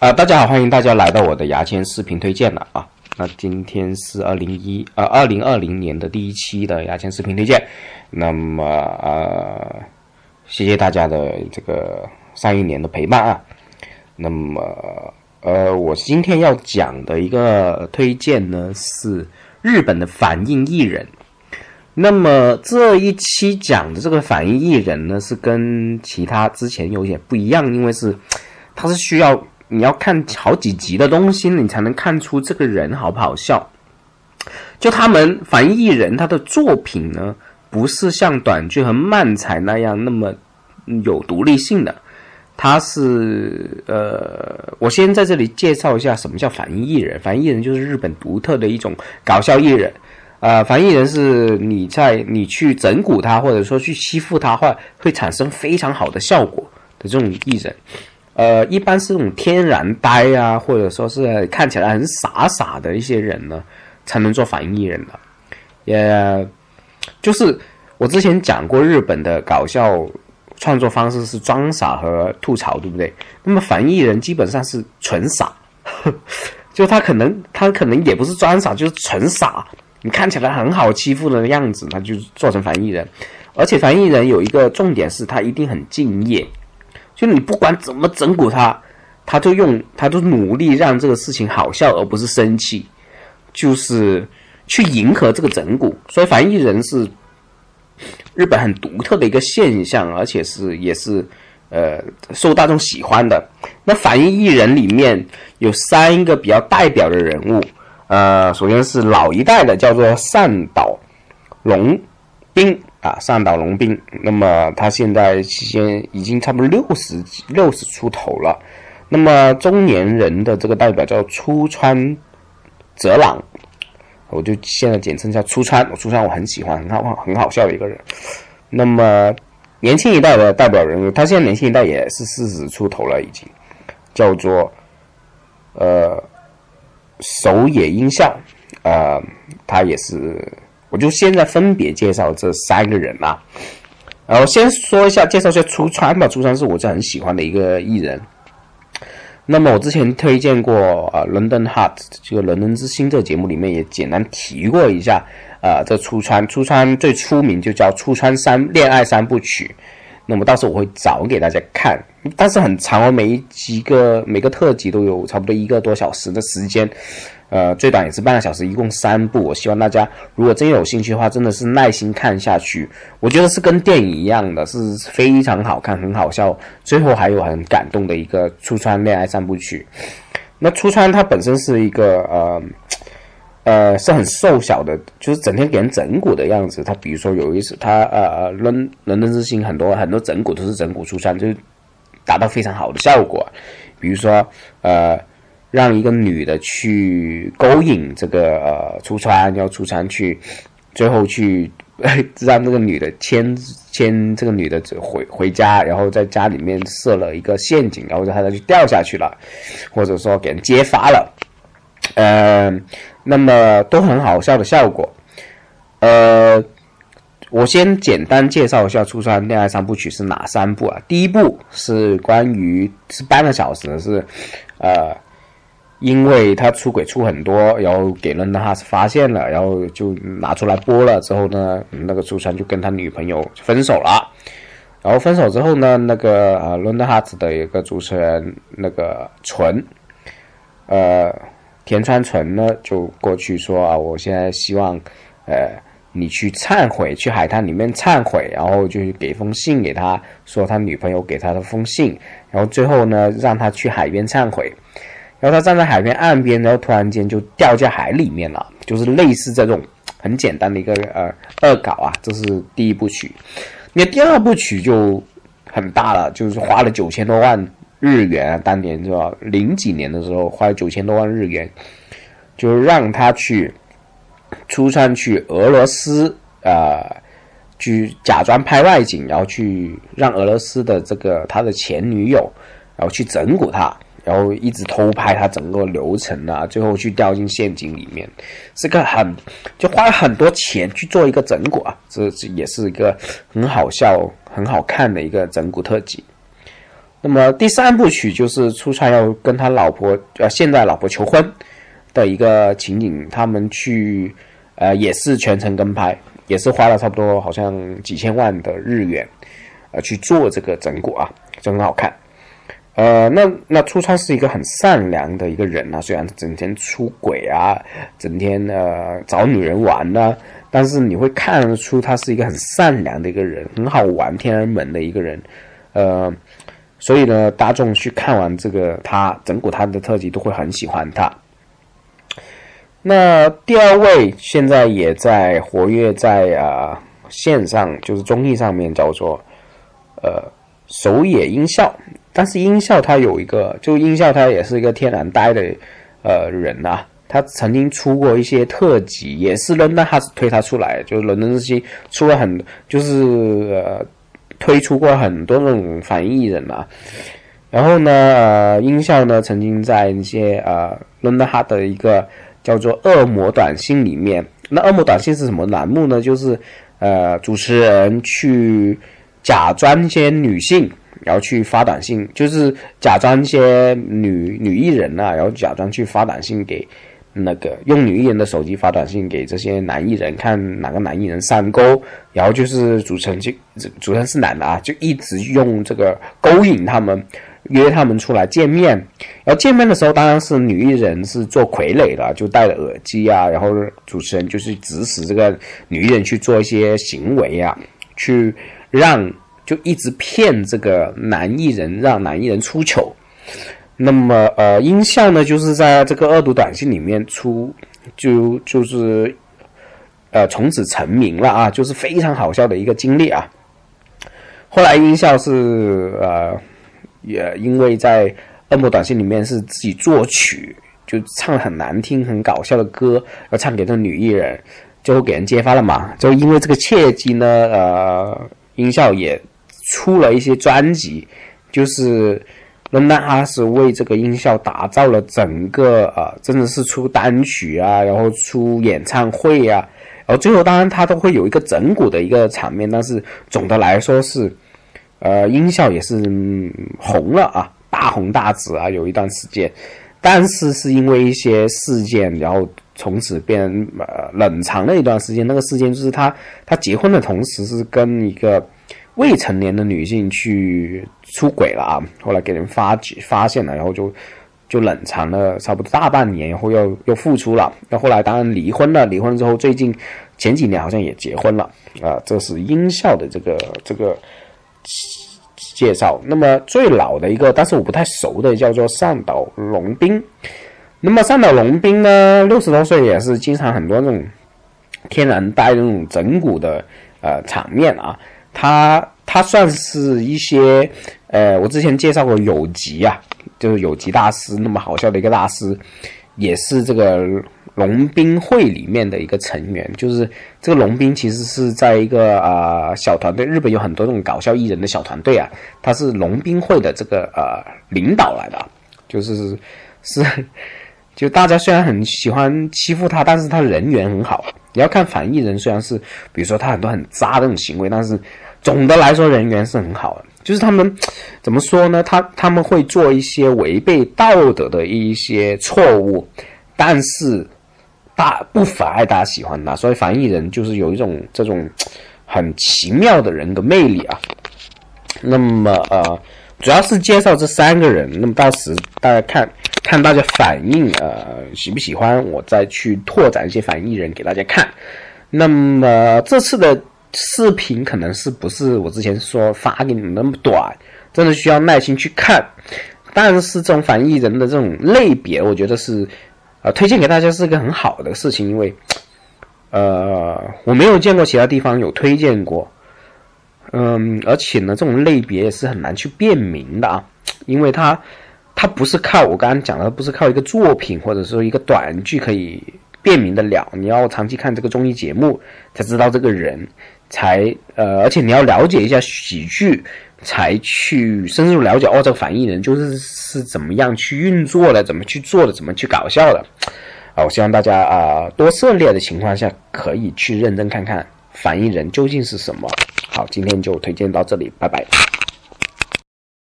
啊，大家好，欢迎大家来到我的牙签视频推荐了啊。那今天是二零一呃二零二零年的第一期的牙签视频推荐。那么呃，谢谢大家的这个上一年的陪伴啊。那么呃，我今天要讲的一个推荐呢是日本的反应艺人。那么这一期讲的这个反应艺人呢，是跟其他之前有点不一样，因为是它是需要。你要看好几集的东西，你才能看出这个人好不好笑。就他们反应艺人，他的作品呢，不是像短剧和漫才那样那么有独立性的。他是呃，我先在这里介绍一下什么叫反应艺人。反应艺人就是日本独特的一种搞笑艺人。呃，反应艺人是你在你去整蛊他，或者说去欺负他，会会产生非常好的效果的这种艺人。呃，一般是这种天然呆啊，或者说是看起来很傻傻的一些人呢，才能做反应艺人的。也，就是我之前讲过，日本的搞笑创作方式是装傻和吐槽，对不对？那么反应艺人基本上是纯傻，就他可能他可能也不是装傻，就是纯傻。你看起来很好欺负的样子，他就做成反应艺人。而且反应艺人有一个重点是，他一定很敬业。就你不管怎么整蛊他，他就用，他就努力让这个事情好笑，而不是生气，就是去迎合这个整蛊。所以反应艺人是日本很独特的一个现象，而且是也是呃受大众喜欢的。那反应艺人里面有三个比较代表的人物，呃，首先是老一代的，叫做善岛龙兵。啊，上岛龙兵，那么他现在期间已经差不多六十六十出头了。那么中年人的这个代表叫出川哲朗，我就现在简称叫出川。出川我很喜欢，很好很好笑的一个人。那么年轻一代的代表人物，他现在年轻一代也是四十出头了，已经叫做呃守野音效，呃，他也是。我就现在分别介绍这三个人啊，然后先说一下，介绍一下出川吧。出川是我是很喜欢的一个艺人。那么我之前推荐过啊，《London Heart》这个《伦敦之星》这个节目里面也简单提过一下啊，这出川，出川最出名就叫出川三恋爱三部曲。那么到时候我会找给大家看，但是很长哦，每一集个每个特辑都有差不多一个多小时的时间。呃，最短也是半个小时，一共三部。我希望大家如果真有兴趣的话，真的是耐心看下去。我觉得是跟电影一样的，是非常好看、很好笑，最后还有很感动的一个出川恋爱三部曲。那出川他本身是一个呃呃是很瘦小的，就是整天给人整蛊的样子。他比如说有一次他呃伦伦敦之星很多很多整蛊都是整蛊出川，就是达到非常好的效果。比如说呃。让一个女的去勾引这个呃出川，要出川去，最后去 让这个女的牵牵这个女的回回家，然后在家里面设了一个陷阱，然后让她就掉下去了，或者说给人揭发了，呃，那么都很好笑的效果。呃，我先简单介绍一下出川恋爱三部曲是哪三部啊？第一部是关于是半个小时是呃。因为他出轨出很多，然后给伦敦哈斯发现了，然后就拿出来播了。之后呢，那个出川就跟他女朋友分手了。然后分手之后呢，那个呃伦敦哈斯的一个主持人那个纯，呃田川纯呢就过去说啊，我现在希望呃你去忏悔，去海滩里面忏悔，然后就给封信给他，说他女朋友给他的封信，然后最后呢让他去海边忏悔。然后他站在海边岸边，然后突然间就掉在海里面了，就是类似这种很简单的一个呃恶搞啊，这是第一部曲。那第二部曲就很大了，就是花了九千多万日元啊，当年是吧？零几年的时候花了九千多万日元，就让他去出川去俄罗斯啊，去假装拍外景，然后去让俄罗斯的这个他的前女友，然后去整蛊他。然后一直偷拍他整个流程啊，最后去掉进陷阱里面，是个很就花了很多钱去做一个整蛊啊，这这也是一个很好笑、很好看的一个整蛊特辑。那么第三部曲就是出川要跟他老婆呃现在老婆求婚的一个情景，他们去呃也是全程跟拍，也是花了差不多好像几千万的日元，呃去做这个整蛊啊，就很好看。呃，那那出川是一个很善良的一个人啊，虽然整天出轨啊，整天呃找女人玩呢，但是你会看得出他是一个很善良的一个人，很好玩、天然门的一个人，呃。所以呢，大众去看完这个他整蛊他的特辑，都会很喜欢他。那第二位现在也在活跃在啊线上，就是综艺上面，叫做呃首野音效。但是音效他有一个，就音效他也是一个天然呆的呃人呐。他曾经出过一些特辑，也是伦敦哈斯推他出来，就是伦敦日记出了很就是呃。推出过很多那种反艺人嘛，然后呢，呃，音效呢曾经在一些呃伦敦哈的一个叫做“恶魔短信”里面。那“恶魔短信”是什么栏目呢？就是呃主持人去假装一些女性，然后去发短信，就是假装一些女女艺人啊，然后假装去发短信给。那个用女艺人的手机发短信给这些男艺人，看哪个男艺人上钩，然后就是主持人就主持人是男的啊，就一直用这个勾引他们，约他们出来见面。然后见面的时候，当然是女艺人是做傀儡了，就戴了耳机啊，然后主持人就是指使这个女艺人去做一些行为啊，去让就一直骗这个男艺人，让男艺人出糗。那么，呃，音效呢，就是在这个恶毒短信里面出，就就是，呃，从此成名了啊，就是非常好笑的一个经历啊。后来音效是呃，也因为在恶魔短信里面是自己作曲，就唱很难听、很搞笑的歌，要唱给这女艺人，最后给人揭发了嘛。就因为这个契机呢，呃，音效也出了一些专辑，就是。那他是为这个音效打造了整个呃，真的是出单曲啊，然后出演唱会啊，然后最后当然他都会有一个整蛊的一个场面，但是总的来说是，呃，音效也是红了啊，大红大紫啊，有一段时间，但是是因为一些事件，然后从此变呃冷藏了一段时间。那个事件就是他他结婚的同时是跟一个。未成年的女性去出轨了啊！后来给人发发现了，然后就就冷藏了差不多大半年，然后又又复出了。那后来当然离婚了，离婚之后最近前几年好像也结婚了啊。这是音效的这个这个介绍。那么最老的一个，但是我不太熟的，叫做上岛龙兵。那么上岛龙兵呢，六十多岁也是经常很多那种天然呆那种整蛊的呃场面啊。他他算是一些，呃，我之前介绍过有吉啊，就是有吉大师那么好笑的一个大师，也是这个龙兵会里面的一个成员。就是这个龙兵其实是在一个啊小团队，日本有很多这种搞笑艺人的小团队啊，他是龙兵会的这个呃领导来的，就是是 就大家虽然很喜欢欺负他，但是他人缘很好。你要看反艺人，虽然是比如说他很多很渣的那种行为，但是总的来说人缘是很好的。就是他们怎么说呢？他他们会做一些违背道德的一些错误，但是大不反爱大家喜欢他，所以反艺人就是有一种这种很奇妙的人格魅力啊。那么呃，主要是介绍这三个人，那么到时大家看。看大家反应，呃，喜不喜欢，我再去拓展一些反应人给大家看。那么这次的视频可能是不是我之前说发给你们那么短，真的需要耐心去看。但是这种反应人的这种类别，我觉得是，呃，推荐给大家是一个很好的事情，因为，呃，我没有见过其他地方有推荐过，嗯，而且呢，这种类别也是很难去辨明的啊，因为它。它不是靠我刚刚讲的，不是靠一个作品或者说一个短剧可以辨明的了。你要长期看这个综艺节目，才知道这个人，才呃，而且你要了解一下喜剧，才去深入了解哦，这个反应人就是是怎么样去运作的，怎么去做的，怎么去搞笑的。啊，我希望大家啊，多涉猎的情况下，可以去认真看看反应人究竟是什么。好，今天就推荐到这里，拜拜。